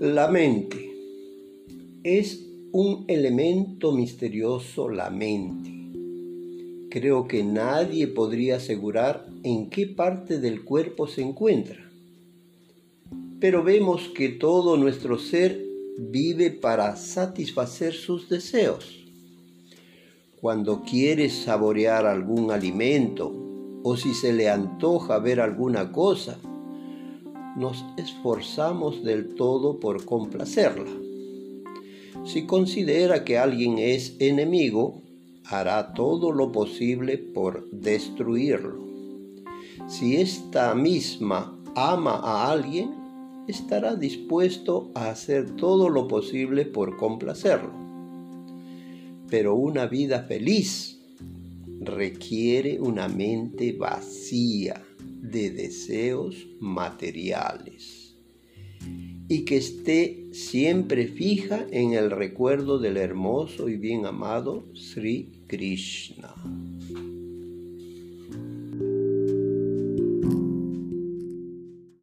La mente es un elemento misterioso, la mente. Creo que nadie podría asegurar en qué parte del cuerpo se encuentra. Pero vemos que todo nuestro ser vive para satisfacer sus deseos. Cuando quiere saborear algún alimento o si se le antoja ver alguna cosa, nos esforzamos del todo por complacerla. Si considera que alguien es enemigo, hará todo lo posible por destruirlo. Si esta misma ama a alguien, estará dispuesto a hacer todo lo posible por complacerlo. Pero una vida feliz requiere una mente vacía de deseos materiales y que esté siempre fija en el recuerdo del hermoso y bien amado Sri Krishna.